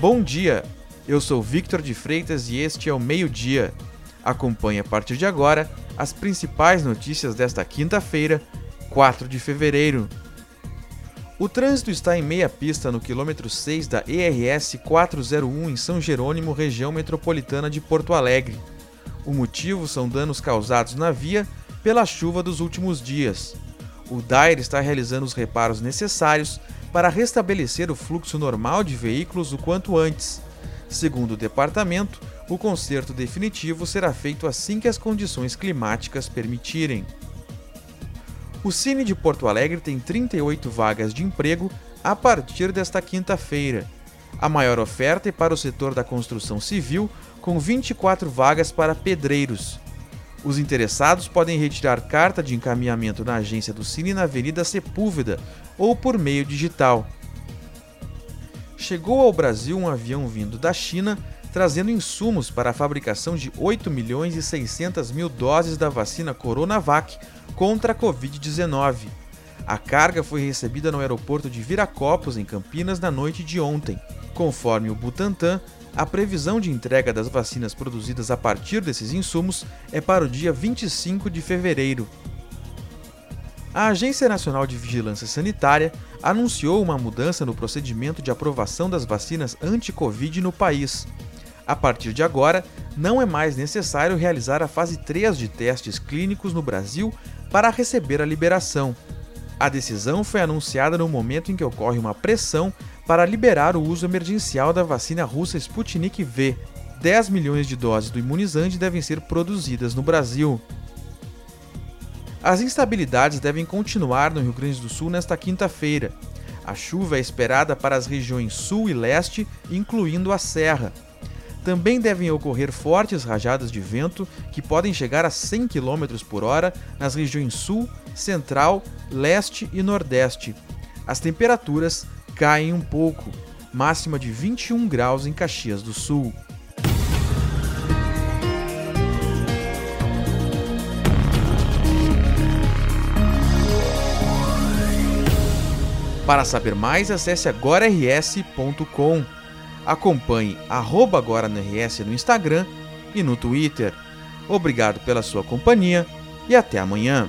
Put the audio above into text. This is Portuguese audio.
Bom dia, eu sou Victor de Freitas e este é o Meio Dia. Acompanhe a partir de agora as principais notícias desta quinta-feira, 4 de fevereiro. O trânsito está em meia pista no quilômetro 6 da ERS 401 em São Jerônimo, região metropolitana de Porto Alegre. O motivo são danos causados na via pela chuva dos últimos dias. O DAIR está realizando os reparos necessários para restabelecer o fluxo normal de veículos o quanto antes. Segundo o departamento, o conserto definitivo será feito assim que as condições climáticas permitirem. O Cine de Porto Alegre tem 38 vagas de emprego a partir desta quinta-feira. A maior oferta é para o setor da construção civil, com 24 vagas para pedreiros. Os interessados podem retirar carta de encaminhamento na agência do Cine na Avenida Sepúlveda ou por meio digital. Chegou ao Brasil um avião vindo da China trazendo insumos para a fabricação de 8 milhões e 600 mil doses da vacina Coronavac contra a Covid-19. A carga foi recebida no aeroporto de Viracopos, em Campinas, na noite de ontem. Conforme o Butantan, a previsão de entrega das vacinas produzidas a partir desses insumos é para o dia 25 de fevereiro. A Agência Nacional de Vigilância Sanitária anunciou uma mudança no procedimento de aprovação das vacinas anti-Covid no país. A partir de agora, não é mais necessário realizar a fase 3 de testes clínicos no Brasil para receber a liberação. A decisão foi anunciada no momento em que ocorre uma pressão para liberar o uso emergencial da vacina russa Sputnik V. 10 milhões de doses do imunizante devem ser produzidas no Brasil. As instabilidades devem continuar no Rio Grande do Sul nesta quinta-feira. A chuva é esperada para as regiões sul e leste, incluindo a Serra. Também devem ocorrer fortes rajadas de vento que podem chegar a 100 km por hora nas regiões sul, central, leste e nordeste. As temperaturas caem um pouco, máxima de 21 graus em Caxias do Sul. Para saber mais, acesse agorars.com. Acompanhe agora no Instagram e no Twitter. Obrigado pela sua companhia e até amanhã.